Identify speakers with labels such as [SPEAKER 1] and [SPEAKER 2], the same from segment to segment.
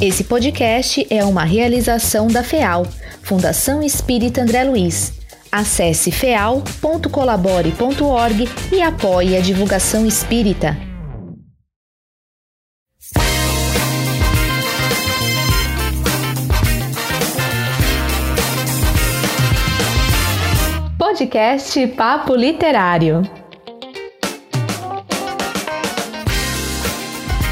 [SPEAKER 1] Esse podcast é uma realização da FEAL, Fundação Espírita André Luiz. Acesse feal.colabore.org e apoie a divulgação espírita. Podcast Papo Literário.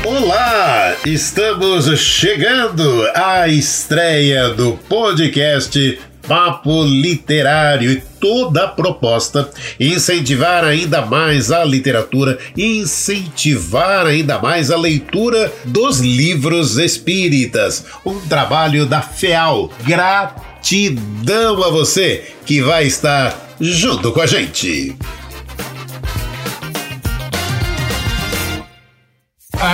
[SPEAKER 2] Olá, estamos chegando à estreia do podcast Papo Literário e toda a proposta incentivar ainda mais a literatura, incentivar ainda mais a leitura dos livros espíritas. Um trabalho da FEAL. Gratidão a você que vai estar junto com a gente.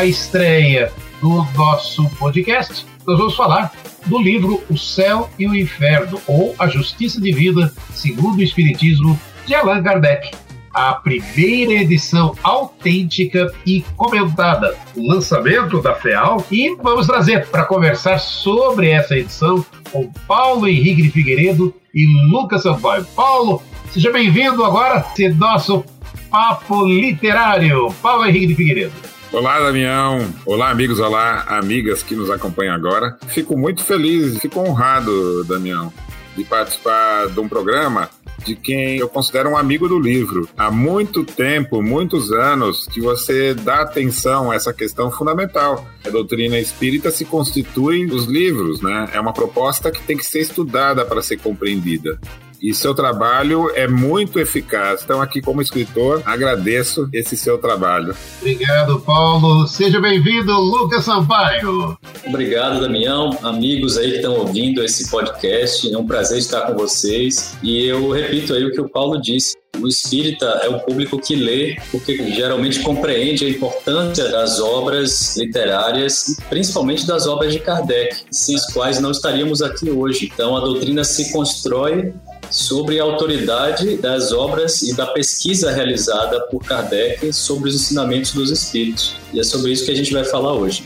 [SPEAKER 3] Estreia do nosso podcast, nós vamos falar do livro O Céu e o Inferno, ou A Justiça Divina segundo o Espiritismo, de Allan Kardec. A primeira edição autêntica e comentada, o lançamento da FEAL, e vamos trazer para conversar sobre essa edição com Paulo Henrique de Figueiredo e Lucas Sampaio. Paulo, seja bem-vindo agora a nosso Papo Literário. Paulo Henrique de Figueiredo.
[SPEAKER 4] Olá, Damião. Olá, amigos. Olá, amigas que nos acompanham agora. Fico muito feliz, fico honrado, Damião, de participar de um programa de quem eu considero um amigo do livro. Há muito tempo, muitos anos, que você dá atenção a essa questão fundamental. A doutrina espírita se constitui os livros, né? É uma proposta que tem que ser estudada para ser compreendida e seu trabalho é muito eficaz. Então, aqui como escritor, agradeço esse seu trabalho.
[SPEAKER 3] Obrigado, Paulo. Seja bem-vindo, Lucas Sampaio.
[SPEAKER 5] Obrigado, Damião. Amigos aí que estão ouvindo esse podcast, é um prazer estar com vocês. E eu repito aí o que o Paulo disse. O espírita é o público que lê, porque geralmente compreende a importância das obras literárias, principalmente das obras de Kardec, sem as quais não estaríamos aqui hoje. Então, a doutrina se constrói sobre a autoridade das obras e da pesquisa realizada por Kardec sobre os ensinamentos dos espíritos. E é sobre isso que a gente vai falar hoje.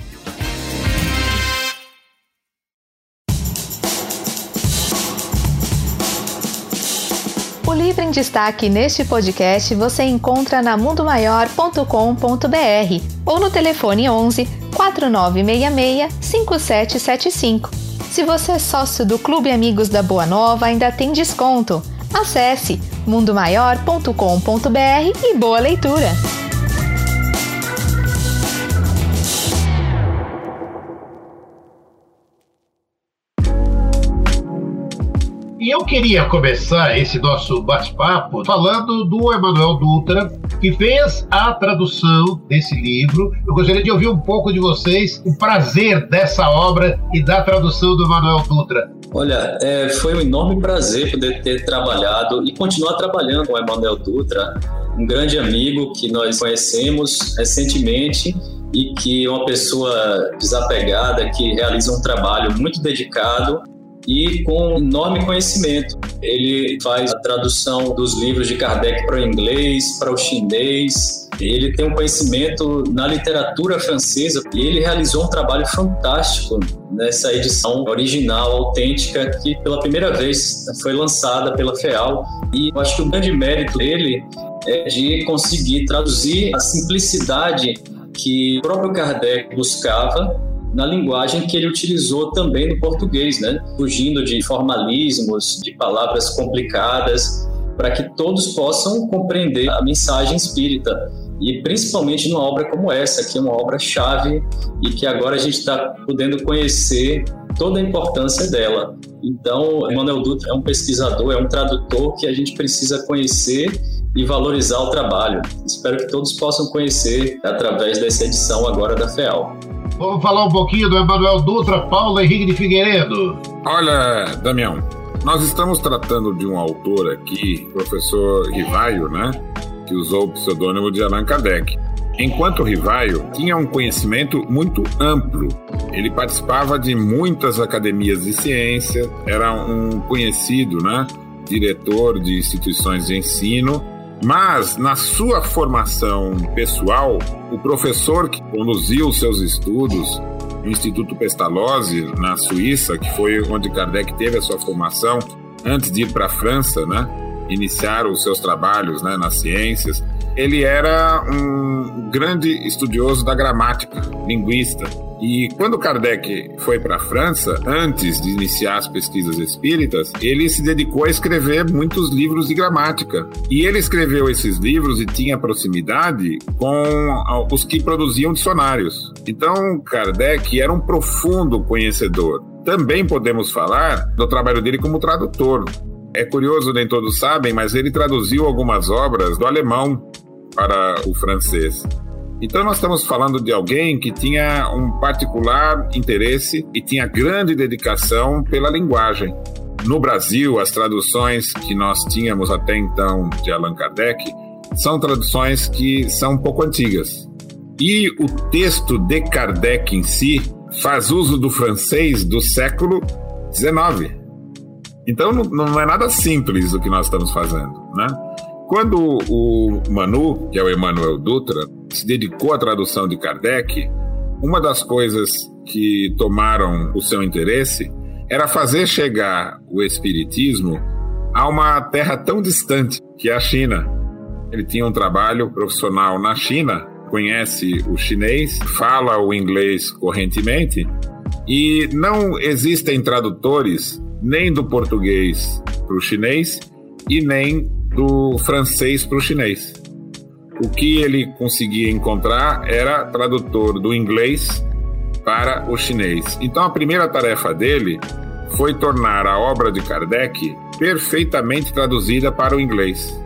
[SPEAKER 1] O livro em destaque neste podcast você encontra na mundomaior.com.br ou no telefone 11 4966 5775 se você é sócio do Clube Amigos da Boa Nova, ainda tem desconto. Acesse mundomaior.com.br e boa leitura!
[SPEAKER 3] E eu queria começar esse nosso bate-papo falando do Emanuel Dutra, que fez a tradução desse livro. Eu gostaria de ouvir um pouco de vocês o prazer dessa obra e da tradução do Emanuel Dutra.
[SPEAKER 5] Olha, é, foi um enorme prazer poder ter trabalhado e continuar trabalhando com o Emanuel Dutra, um grande amigo que nós conhecemos recentemente e que é uma pessoa desapegada que realiza um trabalho muito dedicado e com enorme conhecimento. Ele faz a tradução dos livros de Kardec para o inglês, para o chinês. Ele tem um conhecimento na literatura francesa e ele realizou um trabalho fantástico nessa edição original, autêntica, que pela primeira vez foi lançada pela FEAL. E eu acho que o grande mérito dele é de conseguir traduzir a simplicidade que o próprio Kardec buscava na linguagem que ele utilizou também no português, né? Fugindo de formalismos, de palavras complicadas, para que todos possam compreender a mensagem espírita. E principalmente numa obra como essa, que é uma obra chave e que agora a gente está podendo conhecer toda a importância dela. Então, Emmanuel Dutra é um pesquisador, é um tradutor que a gente precisa conhecer e valorizar o trabalho. Espero que todos possam conhecer através dessa edição agora da FEAL.
[SPEAKER 3] Vamos falar um pouquinho do Emanuel Dutra, Paulo Henrique de Figueiredo.
[SPEAKER 4] Olha, Damião, nós estamos tratando de um autor aqui, professor Rivaio, né? Que usou o pseudônimo de Allan Kardec. Enquanto Rivaio tinha um conhecimento muito amplo, ele participava de muitas academias de ciência, era um conhecido, né? Diretor de instituições de ensino, mas na sua formação pessoal, O professor que conduziu seus estudos no Instituto Pestalozzi, na Suíça, que foi onde Kardec teve a sua formação, antes de ir para a França, né? iniciar os seus trabalhos né, nas ciências, ele era um grande estudioso da gramática, linguista. E quando Kardec foi para a França, antes de iniciar as pesquisas espíritas, ele se dedicou a escrever muitos livros de gramática. E ele escreveu esses livros e tinha proximidade com os que produziam dicionários. Então, Kardec era um profundo conhecedor. Também podemos falar do trabalho dele como tradutor. É curioso, nem todos sabem, mas ele traduziu algumas obras do alemão para o francês. Então, nós estamos falando de alguém que tinha um particular interesse e tinha grande dedicação pela linguagem. No Brasil, as traduções que nós tínhamos até então de Allan Kardec são traduções que são um pouco antigas. E o texto de Kardec em si faz uso do francês do século XIX. Então não, é nada simples o que nós estamos fazendo, né? Quando o Manu, que é o Emmanuel Dutra, se dedicou à tradução de Kardec, uma das coisas que tomaram o seu interesse era fazer chegar o Espiritismo a uma terra tão distante que é a China. Ele tinha um trabalho profissional na China, conhece o chinês, fala o inglês correntemente e não existem tradutores nem do português para o chinês e nem do francês para o chinês. O que ele conseguia encontrar era tradutor do inglês para o chinês. Então a primeira tarefa dele foi tornar a obra de Kardec perfeitamente traduzida para o inglês,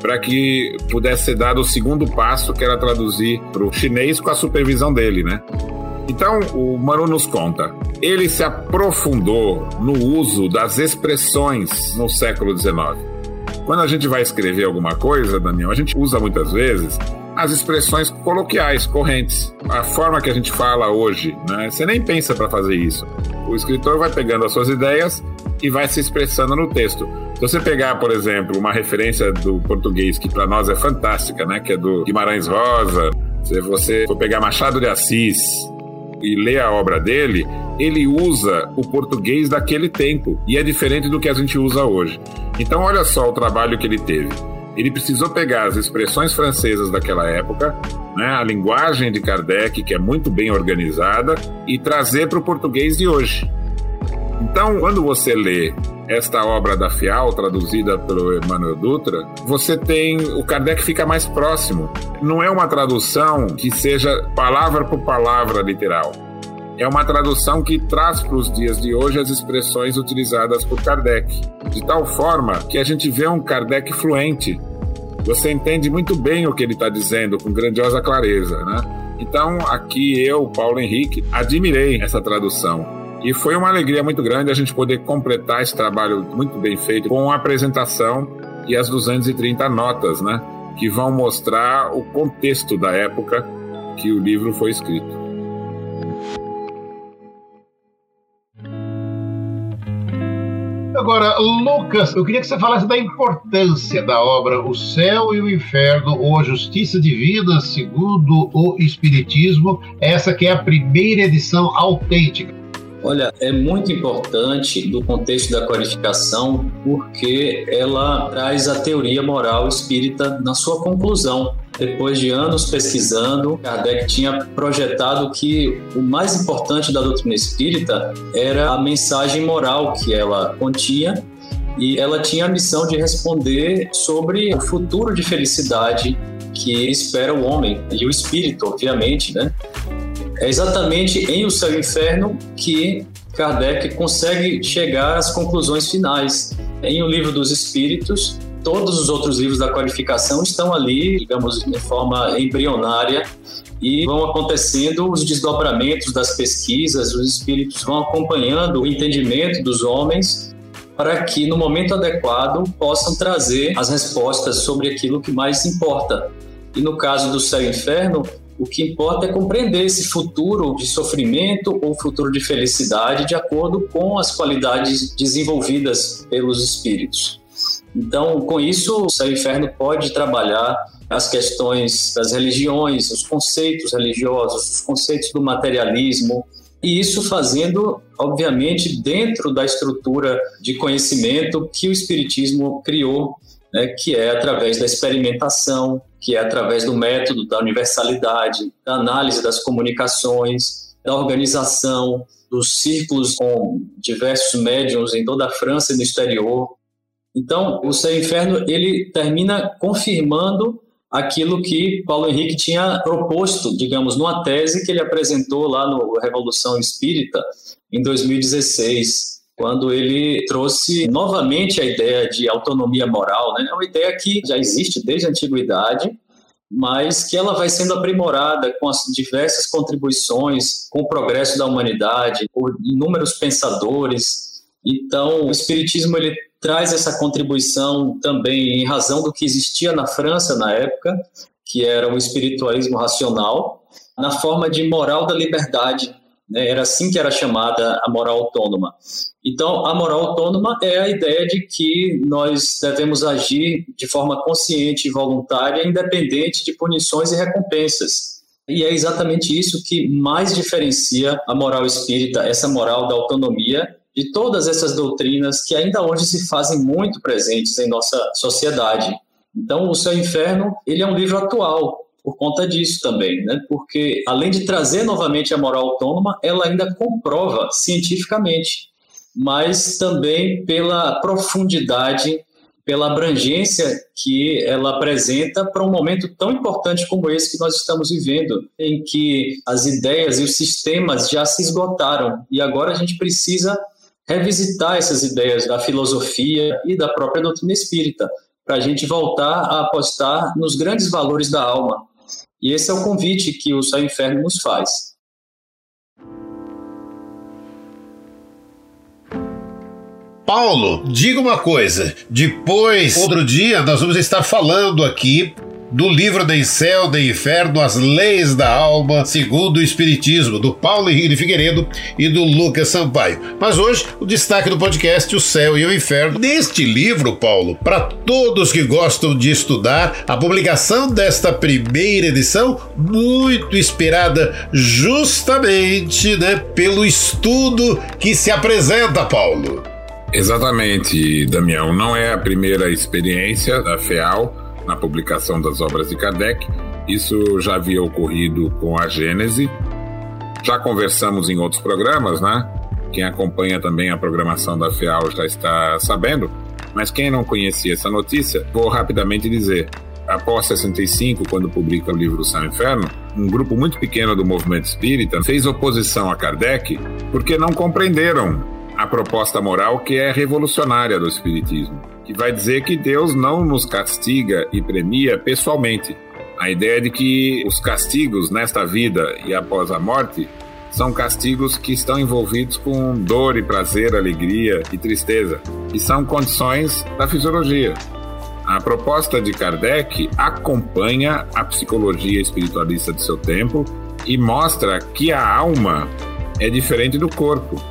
[SPEAKER 4] para que pudesse ser dado o segundo passo, que era traduzir para o chinês com a supervisão dele, né? Então, o Manu nos conta. Ele se aprofundou no uso das expressões no século XIX. Quando a gente vai escrever alguma coisa, Daniel, a gente usa muitas vezes as expressões coloquiais, correntes. A forma que a gente fala hoje, né? Você nem pensa para fazer isso. O escritor vai pegando as suas ideias e vai se expressando no texto. Se você pegar, por exemplo, uma referência do português que para nós é fantástica, né, que é do Guimarães Rosa, se você for pegar Machado de Assis, e lê a obra dele, ele usa o português daquele tempo e é diferente do que a gente usa hoje. Então, olha só o trabalho que ele teve. Ele precisou pegar as expressões francesas daquela época, né, a linguagem de Kardec, que é muito bem organizada, e trazer para o português de hoje. Então, quando você lê esta obra da Fial, traduzida pelo Emmanuel Dutra, você tem. O Kardec fica mais próximo. Não é uma tradução que seja palavra por palavra literal. É uma tradução que traz para os dias de hoje as expressões utilizadas por Kardec, de tal forma que a gente vê um Kardec fluente. Você entende muito bem o que ele está dizendo, com grandiosa clareza, né? Então, aqui eu, Paulo Henrique, admirei essa tradução e foi uma alegria muito grande a gente poder completar esse trabalho muito bem feito com a apresentação e as 230 notas, né? Que vão mostrar o contexto da época que o livro foi escrito.
[SPEAKER 3] Agora, Lucas, eu queria que você falasse da importância da obra O Céu e o Inferno, ou A Justiça de Vida, segundo o Espiritismo, essa que é a primeira edição autêntica.
[SPEAKER 5] Olha, é muito importante do contexto da qualificação porque ela traz a teoria moral espírita na sua conclusão. Depois de anos pesquisando, Kardec tinha projetado que o mais importante da doutrina espírita era a mensagem moral que ela continha e ela tinha a missão de responder sobre o futuro de felicidade que espera o homem e o espírito, obviamente, né? É exatamente em O Céu e o Inferno que Kardec consegue chegar às conclusões finais. Em O Livro dos Espíritos, todos os outros livros da qualificação estão ali, digamos, de forma embrionária e vão acontecendo os desdobramentos das pesquisas, os espíritos vão acompanhando o entendimento dos homens para que no momento adequado possam trazer as respostas sobre aquilo que mais importa. E no caso do céu e inferno, o que importa é compreender esse futuro de sofrimento ou futuro de felicidade de acordo com as qualidades desenvolvidas pelos espíritos. Então, com isso, o Céu Inferno pode trabalhar as questões das religiões, os conceitos religiosos, os conceitos do materialismo, e isso fazendo, obviamente, dentro da estrutura de conhecimento que o Espiritismo criou, né, que é através da experimentação, que é através do método da universalidade, da análise das comunicações, da organização, dos círculos com diversos médiums em toda a França e no exterior. Então, o Céu e Inferno ele termina confirmando aquilo que Paulo Henrique tinha proposto, digamos, numa tese que ele apresentou lá no Revolução Espírita em 2016, quando ele trouxe novamente a ideia de autonomia moral, né? É uma ideia que já existe desde a antiguidade, mas que ela vai sendo aprimorada com as diversas contribuições, com o progresso da humanidade, por inúmeros pensadores. Então, o espiritismo ele traz essa contribuição também em razão do que existia na França na época, que era o espiritualismo racional, na forma de moral da liberdade. Né? Era assim que era chamada a moral autônoma. Então, a moral autônoma é a ideia de que nós devemos agir de forma consciente e voluntária, independente de punições e recompensas. E é exatamente isso que mais diferencia a moral espírita, essa moral da autonomia de todas essas doutrinas que ainda hoje se fazem muito presentes em nossa sociedade. Então, o e Inferno, ele é um livro atual por conta disso também, né? Porque além de trazer novamente a moral autônoma, ela ainda comprova cientificamente, mas também pela profundidade, pela abrangência que ela apresenta para um momento tão importante como esse que nós estamos vivendo, em que as ideias e os sistemas já se esgotaram e agora a gente precisa revisitar essas ideias da filosofia e da própria doutrina espírita, para a gente voltar a apostar nos grandes valores da alma. E esse é o convite que o Céu Inferno nos faz.
[SPEAKER 2] Paulo, diga uma coisa. Depois, outro dia, nós vamos estar falando aqui do livro de Céu, de Inferno, As Leis da Alma, segundo o Espiritismo, do Paulo Henrique Figueiredo e do Lucas Sampaio. Mas hoje, o destaque do podcast, O Céu e o Inferno. Neste livro, Paulo, para todos que gostam de estudar, a publicação desta primeira edição, muito esperada justamente né, pelo estudo que se apresenta, Paulo.
[SPEAKER 4] Exatamente, Damião. Não é a primeira experiência da FEAL na publicação das obras de Kardec. Isso já havia ocorrido com a Gênese. Já conversamos em outros programas, né? Quem acompanha também a programação da FEAL já está sabendo. Mas quem não conhecia essa notícia, vou rapidamente dizer. Após 65, quando publica o livro São Inferno, um grupo muito pequeno do movimento espírita fez oposição a Kardec porque não compreenderam a proposta moral que é revolucionária do espiritismo que vai dizer que Deus não nos castiga e premia pessoalmente. A ideia de que os castigos nesta vida e após a morte são castigos que estão envolvidos com dor e prazer, alegria e tristeza, e são condições da fisiologia. A proposta de Kardec acompanha a psicologia espiritualista do seu tempo e mostra que a alma é diferente do corpo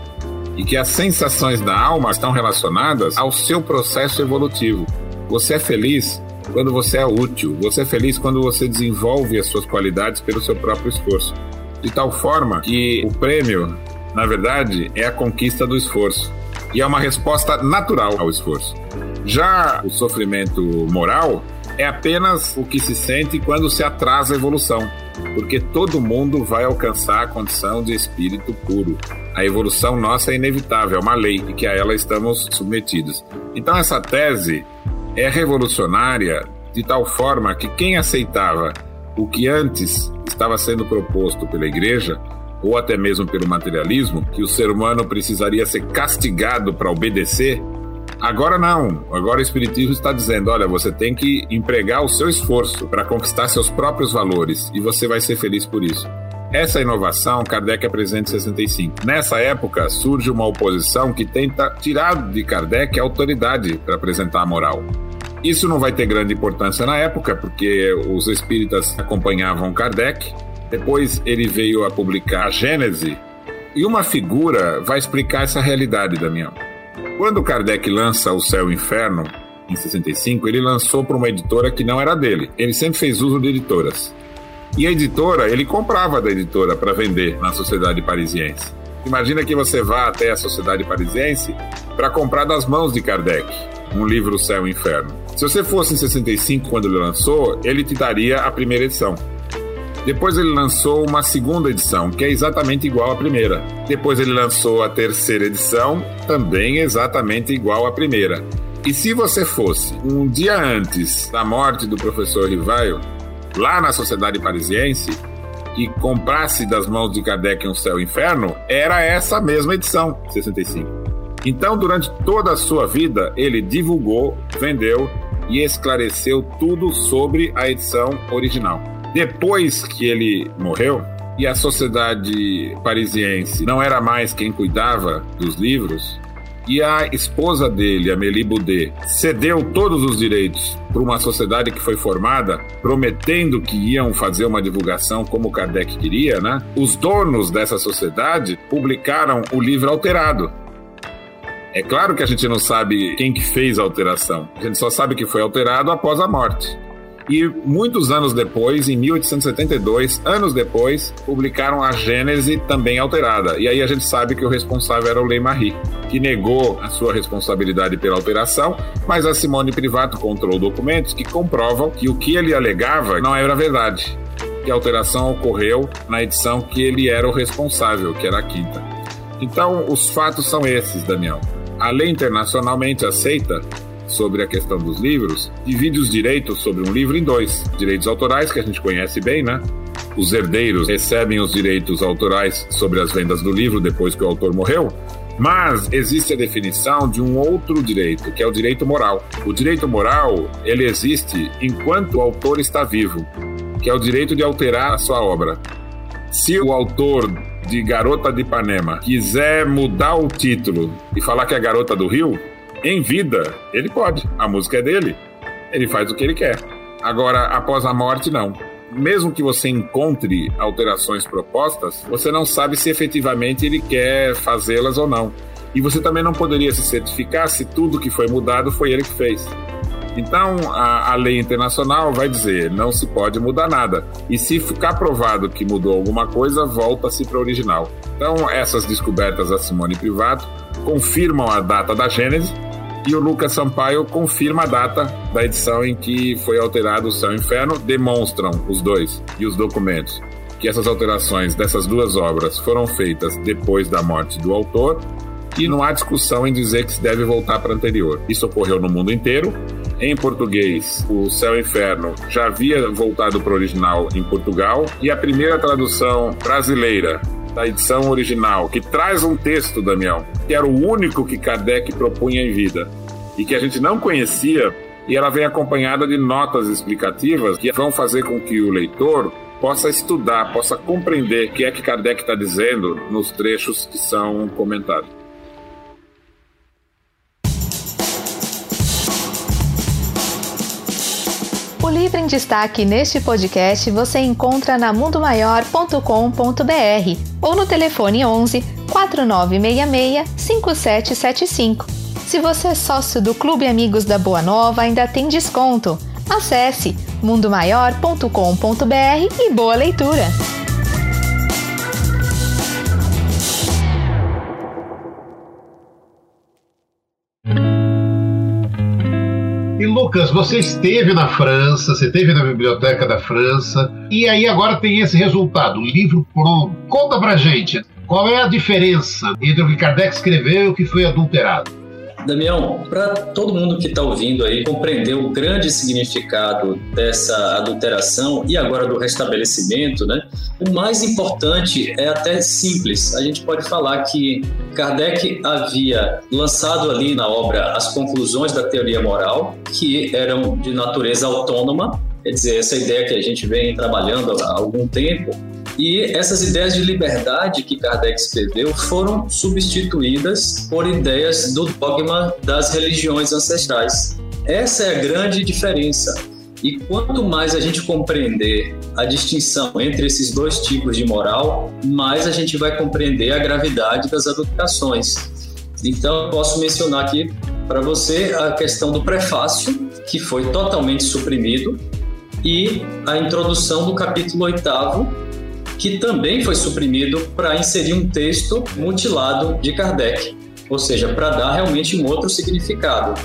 [SPEAKER 4] e que as sensações da alma estão relacionadas ao seu processo evolutivo. Você é feliz quando você é útil, você é feliz quando você desenvolve as suas qualidades pelo seu próprio esforço. De tal forma que o prêmio, na verdade, é a conquista do esforço e é uma resposta natural ao esforço. Já o sofrimento moral é apenas o que se sente quando se atrasa a evolução, porque todo mundo vai alcançar a condição de espírito puro. A evolução nossa é inevitável, é uma lei e que a ela estamos submetidos. Então essa tese é revolucionária de tal forma que quem aceitava o que antes estava sendo proposto pela igreja ou até mesmo pelo materialismo, que o ser humano precisaria ser castigado para obedecer, Agora não. Agora o Espiritismo está dizendo: olha, você tem que empregar o seu esforço para conquistar seus próprios valores e você vai ser feliz por isso. Essa inovação Kardec apresenta em 65. Nessa época surge uma oposição que tenta tirar de Kardec a autoridade para apresentar a moral. Isso não vai ter grande importância na época, porque os espíritas acompanhavam Kardec. Depois ele veio a publicar a Gênese, e uma figura vai explicar essa realidade, Damião. Quando Kardec lança O Céu e o Inferno, em 65, ele lançou para uma editora que não era dele. Ele sempre fez uso de editoras. E a editora, ele comprava da editora para vender na Sociedade Parisiense. Imagina que você vá até a Sociedade Parisiense para comprar das mãos de Kardec um livro Céu e Inferno. Se você fosse em 65 quando ele lançou, ele te daria a primeira edição. Depois ele lançou uma segunda edição, que é exatamente igual à primeira. Depois ele lançou a terceira edição, também exatamente igual à primeira. E se você fosse um dia antes da morte do professor Rivaio, lá na Sociedade Parisiense, e comprasse das mãos de Kardec um Céu e Inferno, era essa mesma edição, 65. Então, durante toda a sua vida, ele divulgou, vendeu e esclareceu tudo sobre a edição original. Depois que ele morreu, e a sociedade parisiense não era mais quem cuidava dos livros, e a esposa dele, Amélie Boudet, cedeu todos os direitos para uma sociedade que foi formada, prometendo que iam fazer uma divulgação como Kardec queria, né? Os donos dessa sociedade publicaram o livro alterado. É claro que a gente não sabe quem que fez a alteração. A gente só sabe que foi alterado após a morte. E muitos anos depois, em 1872, anos depois, publicaram a Gênese também alterada. E aí a gente sabe que o responsável era o Lei Marie, que negou a sua responsabilidade pela alteração, mas a Simone Privato encontrou documentos que comprovam que o que ele alegava não era verdade. Que a alteração ocorreu na edição que ele era o responsável, que era a quinta. Então, os fatos são esses, Damião. A lei internacionalmente aceita sobre a questão dos livros, divide os direitos sobre um livro em dois: direitos autorais, que a gente conhece bem, né? Os herdeiros recebem os direitos autorais sobre as vendas do livro depois que o autor morreu. Mas existe a definição de um outro direito, que é o direito moral. O direito moral, ele existe enquanto o autor está vivo, que é o direito de alterar a sua obra. Se o autor de Garota de Ipanema quiser mudar o título e falar que é Garota do Rio, em vida, ele pode. A música é dele. Ele faz o que ele quer. Agora, após a morte, não. Mesmo que você encontre alterações propostas, você não sabe se efetivamente ele quer fazê-las ou não. E você também não poderia se certificar se tudo que foi mudado foi ele que fez. Então, a, a, lei internacional vai dizer não se pode mudar nada. E se ficar provado que mudou alguma coisa, volta-se para o original. Então, essas descobertas da Simone Privato confirmam a data da Gênese e o Lucas Sampaio confirma a data da edição em que foi alterado o Céu e o Inferno, demonstram os dois e os documentos que essas alterações dessas duas obras foram feitas depois da morte do autor e não há discussão em dizer que se deve voltar para anterior. Isso ocorreu no mundo inteiro. Em português, o Céu e Inferno já havia voltado para o original em Portugal e a primeira tradução brasileira da edição original, que traz um texto, Damião, que era o único que Kardec propunha em vida e que a gente não conhecia, e ela vem acompanhada de notas explicativas que vão fazer com que o leitor possa estudar, possa compreender o que é que Kardec está dizendo nos trechos que são comentados.
[SPEAKER 1] O livro em destaque neste podcast você encontra na mundomaior.com.br ou no telefone 11 4966 5775. Se você é sócio do Clube Amigos da Boa Nova, ainda tem desconto. Acesse mundomaior.com.br e boa leitura!
[SPEAKER 3] Lucas, você esteve na França, você esteve na Biblioteca da França, e aí agora tem esse resultado, o livro pronto. Conta pra gente, qual é a diferença entre o que Kardec escreveu e o que foi adulterado?
[SPEAKER 5] Damião, para todo mundo que está ouvindo aí compreender o grande significado dessa adulteração e agora do restabelecimento, né? O mais importante é até simples. A gente pode falar que Kardec havia lançado ali na obra as conclusões da teoria moral, que eram de natureza autônoma, quer dizer, essa ideia que a gente vem trabalhando há algum tempo, e essas ideias de liberdade que Kardec escreveu foram substituídas por ideias do dogma das religiões ancestrais. Essa é a grande diferença. E quanto mais a gente compreender a distinção entre esses dois tipos de moral, mais a gente vai compreender a gravidade das adulterações. Então, posso mencionar aqui para você a questão do prefácio, que foi totalmente suprimido, e a introdução do capítulo oitavo, que também foi suprimido para inserir um texto mutilado de Kardec, ou seja, para dar realmente um outro significado.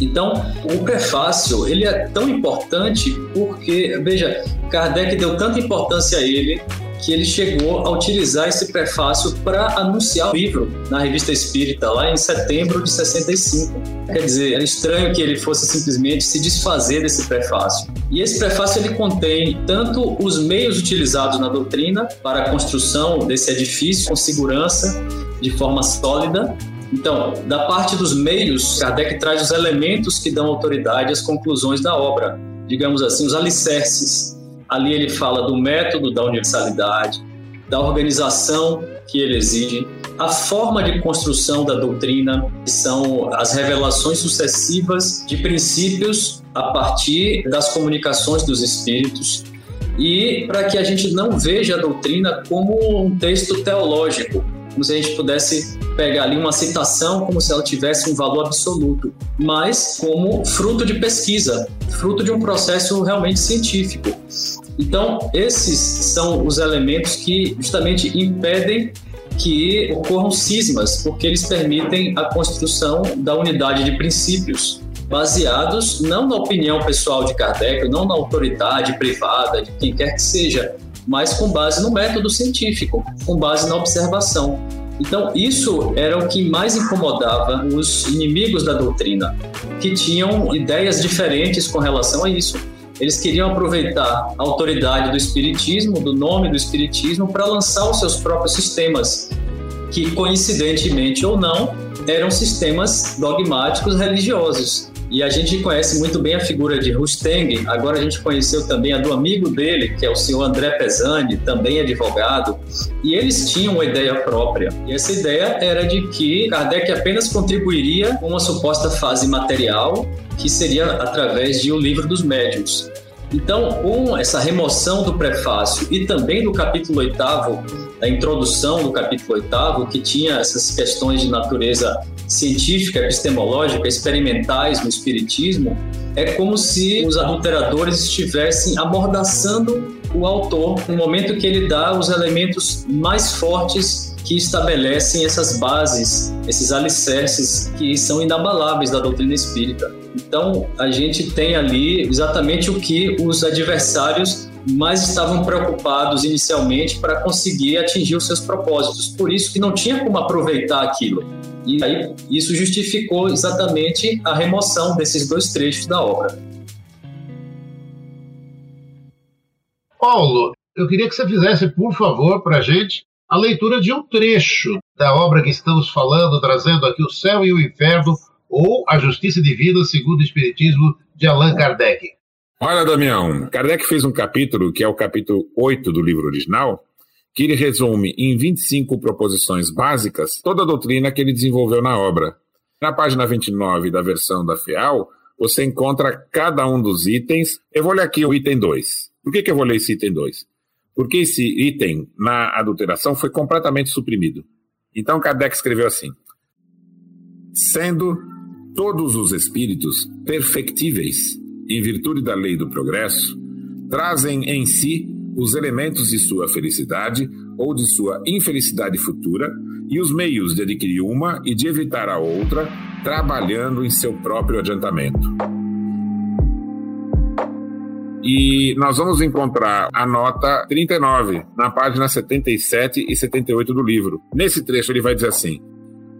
[SPEAKER 5] Então, o prefácio ele é tão importante porque, veja, Kardec deu tanta importância a ele que ele chegou a utilizar esse prefácio para anunciar o livro na Revista Espírita, lá em setembro de 65. Quer dizer, era estranho que ele fosse simplesmente se desfazer desse prefácio. E esse prefácio ele contém tanto os meios utilizados na doutrina para a construção desse edifício com segurança, de forma sólida, então, da parte dos meios, Kardec traz os elementos que dão autoridade às conclusões da obra, digamos assim, os alicerces. Ali ele fala do método da universalidade, da organização que ele exige, a forma de construção da doutrina, que são as revelações sucessivas de princípios a partir das comunicações dos espíritos, e para que a gente não veja a doutrina como um texto teológico, como se a gente pudesse pegar ali uma citação como se ela tivesse um valor absoluto, mas como fruto de pesquisa, fruto de um processo realmente científico. Então, esses são os elementos que justamente impedem que ocorram cismas, porque eles permitem a construção da unidade de princípios baseados não na opinião pessoal de Kardec, não na autoridade privada de quem quer que seja, mas com base no método científico, com base na observação. Então, isso era o que mais incomodava os inimigos da doutrina, que tinham ideias diferentes com relação a isso. Eles queriam aproveitar a autoridade do Espiritismo, do nome do Espiritismo, para lançar os seus próprios sistemas, que coincidentemente ou não, eram sistemas dogmáticos religiosos. E a gente conhece muito bem a figura de Rusteng, agora a gente conheceu também a do amigo dele, que é o senhor André Pesani, também advogado, e eles tinham uma ideia própria. E essa ideia era de que Kardec apenas contribuiria com uma suposta fase material, que seria através de O Livro dos Médiuns. Então, com essa remoção do prefácio e também do capítulo oitavo, da introdução do capítulo oitavo, que tinha essas questões de natureza científica, epistemológica, experimentais no espiritismo, é como se os adulteradores estivessem amordaçando o autor no momento que ele dá os elementos mais fortes que estabelecem essas bases, esses alicerces que são inabaláveis da doutrina espírita. Então, a gente tem ali exatamente o que os adversários mais estavam preocupados inicialmente para conseguir atingir os seus propósitos. Por isso que não tinha como aproveitar aquilo. E aí isso justificou exatamente a remoção desses dois trechos da obra.
[SPEAKER 3] Paulo, eu queria que você fizesse, por favor, para a gente a leitura de um trecho da obra que estamos falando, trazendo aqui o céu e o inferno, ou a justiça divina segundo o Espiritismo de Allan Kardec.
[SPEAKER 4] Olha, Damião, Kardec fez um capítulo, que é o capítulo 8 do livro original, que ele resume em 25 proposições básicas toda a doutrina que ele desenvolveu na obra. Na página 29 da versão da FEAL, você encontra cada um dos itens. Eu vou ler aqui o item 2. Por que, que eu vou ler esse item 2? Porque esse item, na adulteração, foi completamente suprimido. Então, Kardec escreveu assim: Sendo todos os espíritos perfectíveis, em virtude da lei do progresso, trazem em si os elementos de sua felicidade ou de sua infelicidade futura e os meios de adquirir uma e de evitar a outra, trabalhando em seu próprio adiantamento. E nós vamos encontrar a nota 39 na página 77 e 78 do livro. Nesse trecho ele vai dizer assim: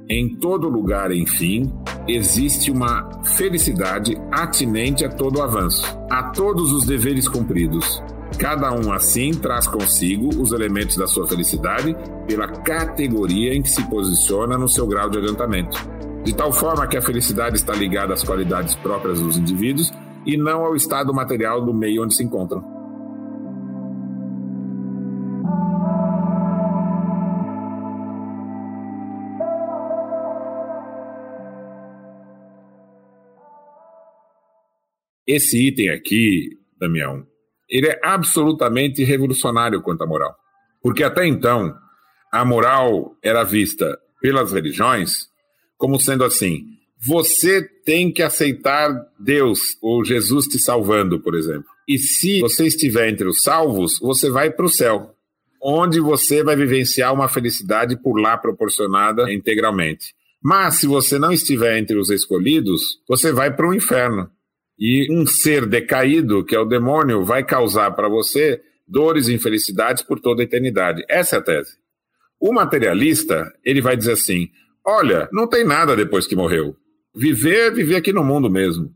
[SPEAKER 4] Em todo lugar, enfim, existe uma felicidade atinente a todo avanço, a todos os deveres cumpridos, Cada um, assim, traz consigo os elementos da sua felicidade pela categoria em que se posiciona no seu grau de adiantamento. De tal forma que a felicidade está ligada às qualidades próprias dos indivíduos e não ao estado material do meio onde se encontram. Esse item aqui, Damião, ele é absolutamente revolucionário quanto à moral. Porque até então, a moral era vista pelas religiões como sendo assim: Você tem que aceitar Deus ou Jesus te salvando, por exemplo. E se você estiver entre os salvos, você vai para o céu, onde você vai vivenciar uma felicidade por lá proporcionada integralmente. Mas se você não estiver entre os escolhidos, você vai para o inferno. E um ser decaído, que é o demônio, vai causar para você dores e infelicidades por toda a eternidade. Essa é a tese. O materialista, ele vai dizer assim: olha, não tem nada depois que morreu. Viver é viver aqui no mundo mesmo.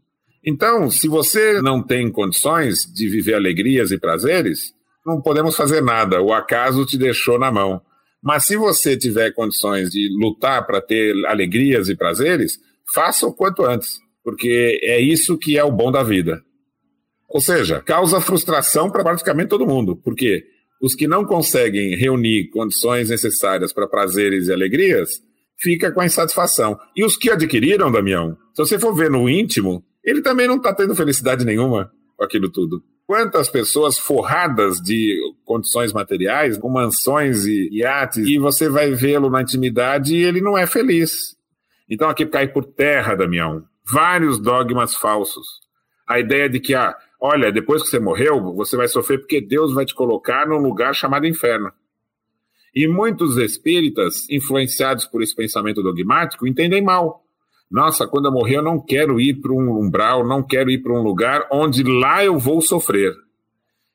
[SPEAKER 4] Então, se você não tem condições de viver alegrias e prazeres, não podemos fazer nada, o acaso te deixou na mão. Mas se você tiver condições de lutar para ter alegrias e prazeres, faça o quanto antes, porque é isso que é o bom da vida. Ou seja, causa frustração para praticamente todo mundo, porque os que não conseguem reunir condições necessárias para prazeres e alegrias, fica com a insatisfação. E os que adquiriram, Damião, se você for ver no íntimo, ele também não está tendo felicidade nenhuma com aquilo tudo. Quantas pessoas forradas de condições materiais, com mansões e iates, e você vai vê-lo na intimidade e ele não é feliz. Então aqui cai por terra, Damião, vários dogmas falsos. A ideia de que, ah, olha, depois que você morreu, você vai sofrer porque Deus vai te colocar num lugar chamado inferno. E muitos espíritas, influenciados por esse pensamento dogmático, entendem mal. Nossa, quando eu morrer, eu não quero ir para um umbral, não quero ir para um lugar onde lá eu vou sofrer.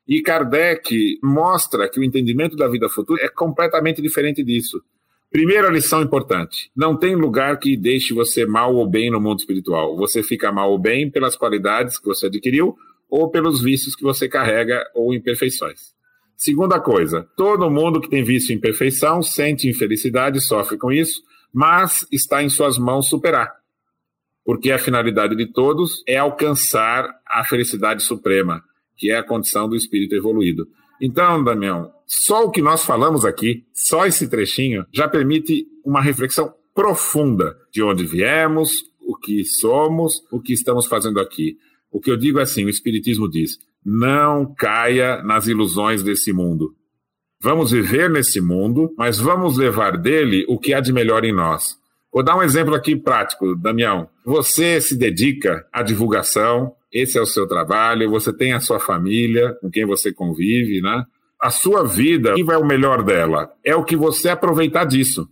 [SPEAKER 4] E Kardec mostra que o entendimento da vida futura é completamente diferente disso. Primeira lição importante: não tem lugar que deixe você mal ou bem no mundo espiritual. Você fica mal ou bem pelas qualidades que você adquiriu ou pelos vícios que você carrega ou imperfeições. Segunda coisa: todo mundo que tem e imperfeição sente infelicidade, sofre com isso, mas está em suas mãos superar porque a finalidade de todos é alcançar a felicidade suprema, que é a condição do espírito evoluído. Então, Damião, só o que nós falamos aqui, só esse trechinho, já permite uma reflexão profunda de onde viemos, o que somos, o que estamos fazendo aqui. O que eu digo é assim: o Espiritismo diz, não caia nas ilusões desse mundo. Vamos viver nesse mundo, mas vamos levar dele o que há de melhor em nós. Vou dar um exemplo aqui prático, Damião. Você se dedica à divulgação, esse é o seu trabalho, você tem a sua família com quem você convive, né? A sua vida, o que vai o melhor dela? É o que você aproveitar disso.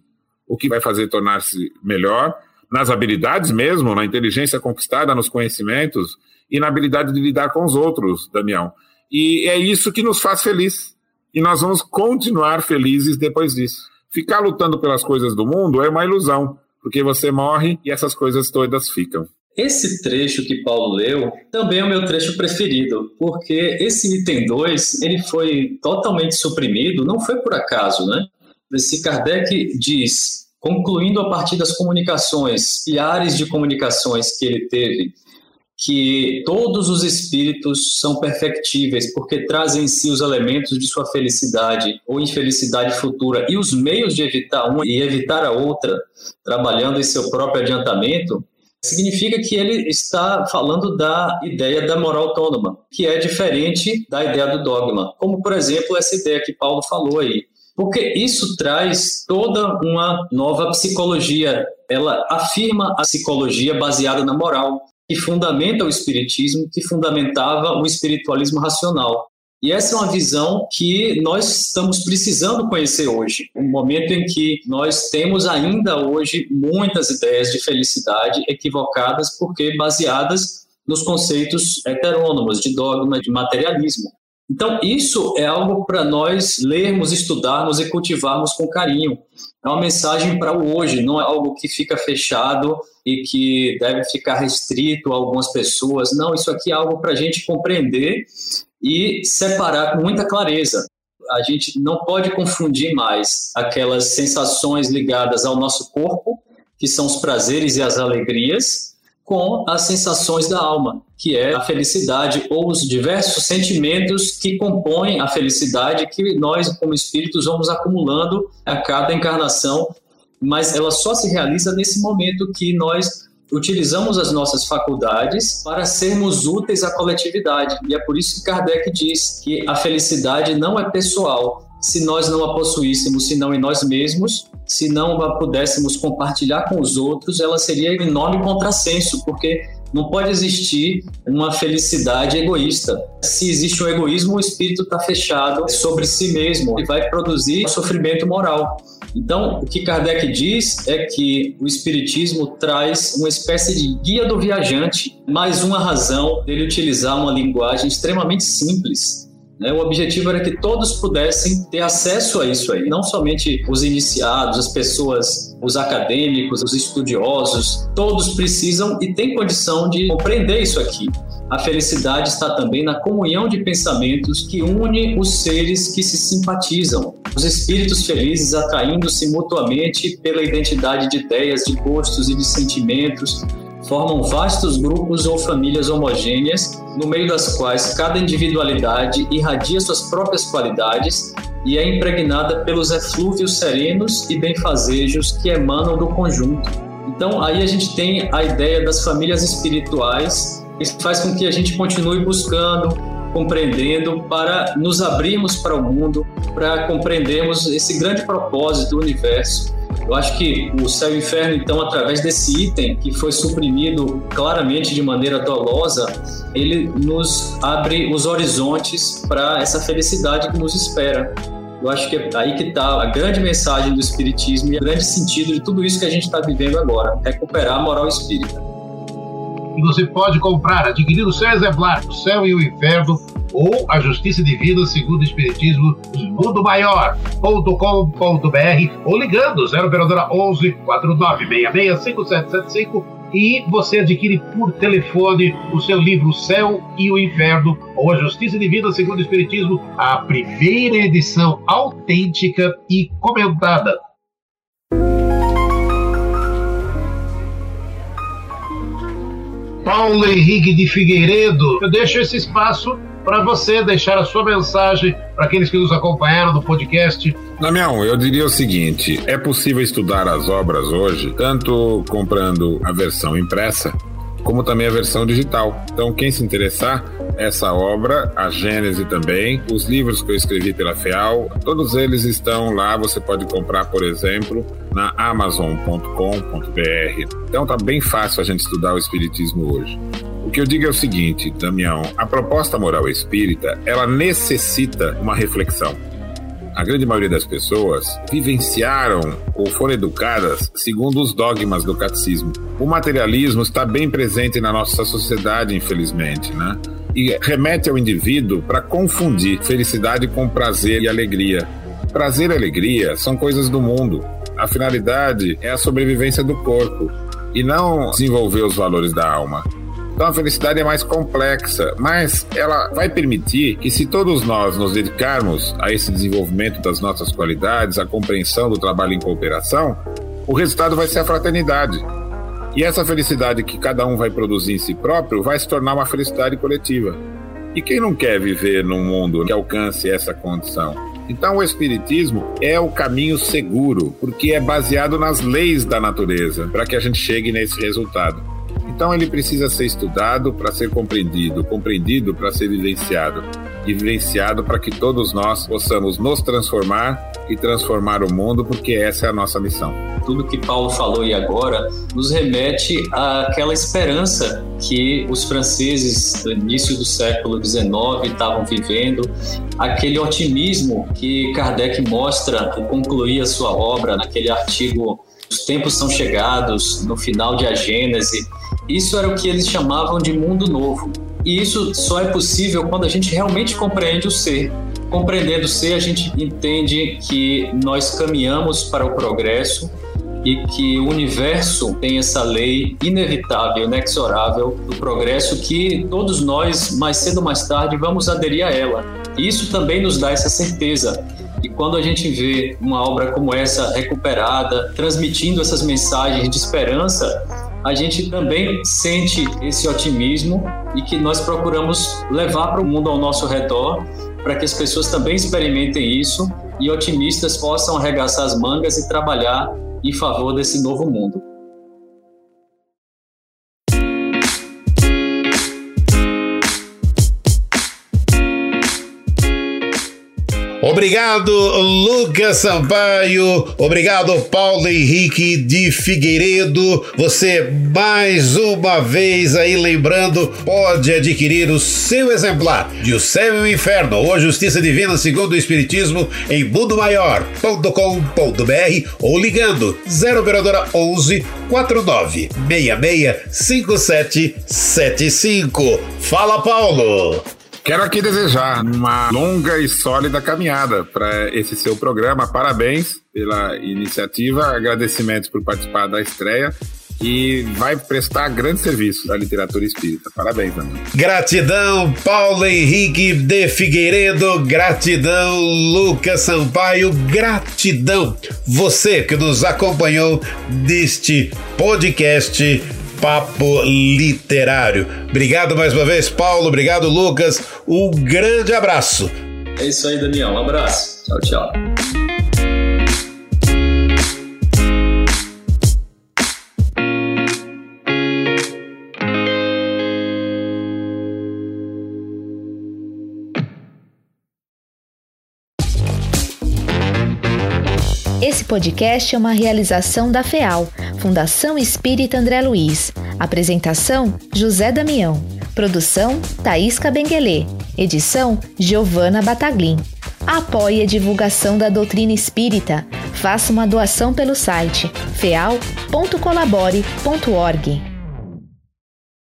[SPEAKER 4] O que vai fazer tornar-se melhor nas habilidades mesmo, na inteligência conquistada, nos conhecimentos e na habilidade de lidar com os outros, Damião. E é isso que nos faz feliz. E nós vamos continuar felizes depois disso. Ficar lutando pelas coisas do mundo é uma ilusão porque você morre e essas coisas todas ficam.
[SPEAKER 5] Esse trecho que Paulo leu também é o meu trecho preferido, porque esse item 2 ele foi totalmente suprimido, não foi por acaso, né? Esse Kardec diz, concluindo a partir das comunicações e áreas de comunicações que ele teve que todos os espíritos são perfectíveis porque trazem em si os elementos de sua felicidade ou infelicidade futura e os meios de evitar uma e evitar a outra, trabalhando em seu próprio adiantamento, significa que ele está falando da ideia da moral autônoma, que é diferente da ideia do dogma, como por exemplo essa ideia que Paulo falou aí. Porque isso traz toda uma nova psicologia. Ela afirma a psicologia baseada na moral que fundamenta o espiritismo, que fundamentava o espiritualismo racional. E essa é uma visão que nós estamos precisando conhecer hoje, um momento em que nós temos ainda hoje muitas ideias de felicidade equivocadas porque baseadas nos conceitos heterônomos de dogma, de materialismo. Então, isso é algo para nós lermos, estudarmos e cultivarmos com carinho. É uma mensagem para o hoje, não é algo que fica fechado e que deve ficar restrito a algumas pessoas. Não, isso aqui é algo para a gente compreender e separar com muita clareza. A gente não pode confundir mais aquelas sensações ligadas ao nosso corpo, que são os prazeres e as alegrias, com as sensações da alma, que é a felicidade ou os diversos sentimentos que compõem a felicidade que nós, como espíritos, vamos acumulando a cada encarnação, mas ela só se realiza nesse momento que nós utilizamos as nossas faculdades para sermos úteis à coletividade. E é por isso que Kardec diz que a felicidade não é pessoal. Se nós não a possuíssemos senão em nós mesmos, se não a pudéssemos compartilhar com os outros, ela seria enorme contrassenso, porque não pode existir uma felicidade egoísta. Se existe um egoísmo, o espírito está fechado sobre si mesmo e vai produzir sofrimento moral. Então, o que Kardec diz é que o Espiritismo traz uma espécie de guia do viajante, mais uma razão dele utilizar uma linguagem extremamente simples né? O objetivo era que todos pudessem ter acesso a isso aí, não somente os iniciados, as pessoas, os acadêmicos, os estudiosos, todos precisam e têm condição de compreender isso aqui. A felicidade está também na comunhão de pensamentos que une os seres que se simpatizam, os espíritos felizes atraindo-se mutuamente pela identidade de ideias, de gostos e de sentimentos, formam vastos grupos ou famílias homogêneas, no meio das quais cada individualidade irradia suas próprias qualidades e é impregnada pelos eflúvios serenos e benfazejos que emanam do conjunto. Então, aí a gente tem a ideia das famílias espirituais, que faz com que a gente continue buscando, compreendendo, para nos abrirmos para o mundo, para compreendermos esse grande propósito do universo eu acho que o céu e o inferno, então, através desse item que foi suprimido claramente de maneira dolosa, ele nos abre os horizontes para essa felicidade que nos espera. Eu acho que é aí que está a grande mensagem do Espiritismo e o grande sentido de tudo isso que a gente está vivendo agora, recuperar a moral espírita.
[SPEAKER 3] E você pode comprar, adquirir o seu exemplar, O Céu e o Inferno, ou a Justiça Divina segundo o Espiritismo Mundo Maior.com.br ou ligando 0 operadora 11 4966 5775 e você adquire por telefone o seu livro Céu e o Inferno ou a Justiça Divina segundo o Espiritismo, a primeira edição autêntica e comentada. Paulo Henrique de Figueiredo, eu deixo esse espaço para você deixar a sua mensagem para aqueles que nos acompanharam no podcast.
[SPEAKER 4] Damião, eu diria o seguinte: é possível estudar as obras hoje, tanto comprando a versão impressa, como também a versão digital. Então, quem se interessar, essa obra, a Gênese também, os livros que eu escrevi pela FEAL, todos eles estão lá. Você pode comprar, por exemplo, na amazon.com.br. Então, tá bem fácil a gente estudar o Espiritismo hoje. O que eu digo é o seguinte, Damião, a proposta moral espírita, ela necessita uma reflexão. A grande maioria das pessoas vivenciaram ou foram educadas segundo os dogmas do catecismo. O materialismo está bem presente na nossa sociedade, infelizmente, né? E remete ao indivíduo para confundir felicidade com prazer e alegria. Prazer e alegria são coisas do mundo. A finalidade é a sobrevivência do corpo e não desenvolver os valores da alma. Então a felicidade é mais complexa, mas ela vai permitir que, se todos nós nos dedicarmos a esse desenvolvimento das nossas qualidades, a compreensão do trabalho em cooperação, o resultado vai ser a fraternidade. E essa felicidade que cada um vai produzir em si próprio vai se tornar uma felicidade coletiva. E quem não quer viver num mundo que alcance essa condição? Então, o Espiritismo é o caminho seguro, porque é baseado nas leis da natureza, para que a gente chegue nesse resultado. Então ele precisa ser estudado para ser compreendido, compreendido para ser vivenciado e vivenciado para que todos nós possamos nos transformar e transformar o mundo, porque essa é a nossa missão.
[SPEAKER 5] Tudo que Paulo falou e agora nos remete àquela esperança que os franceses do início do século XIX estavam vivendo, aquele otimismo que Kardec mostra ao concluir a sua obra naquele artigo Os tempos são chegados, no final de A Gênese, isso era o que eles chamavam de mundo novo. E isso só é possível quando a gente realmente compreende o ser. Compreendendo o ser, a gente entende que nós caminhamos para o progresso e que o universo tem essa lei inevitável, inexorável do progresso que todos nós, mais cedo ou mais tarde, vamos aderir a ela. Isso também nos dá essa certeza. E quando a gente vê uma obra como essa recuperada, transmitindo essas mensagens de esperança, a gente também sente esse otimismo e que nós procuramos levar para o mundo ao nosso redor, para que as pessoas também experimentem isso e otimistas possam arregaçar as mangas e trabalhar em favor desse novo mundo.
[SPEAKER 3] Obrigado, Lucas Sampaio. Obrigado, Paulo Henrique de Figueiredo. Você, mais uma vez aí lembrando, pode adquirir o seu exemplar de O Céu e o Inferno ou Justiça Divina segundo o Espiritismo em mundomaior.com.br ou ligando 0 operadora 11 49 66 57 75. Fala, Paulo!
[SPEAKER 4] Quero aqui desejar uma longa e sólida caminhada para esse seu programa. Parabéns pela iniciativa, agradecimentos por participar da estreia e vai prestar grande serviço à literatura espírita. Parabéns, amigo.
[SPEAKER 3] Gratidão, Paulo Henrique de Figueiredo, gratidão, Lucas Sampaio, gratidão, você que nos acompanhou neste podcast Papo Literário. Obrigado mais uma vez, Paulo. Obrigado, Lucas. Um grande abraço.
[SPEAKER 5] É isso aí, Daniel. Um abraço. Tchau, tchau.
[SPEAKER 1] Podcast é uma realização da FEAL, Fundação Espírita André Luiz. Apresentação: José Damião. Produção: Thaís Cabenguelê. Edição: Giovana Bataglin. Apoie a divulgação da doutrina espírita. Faça uma doação pelo site feal.colabore.org.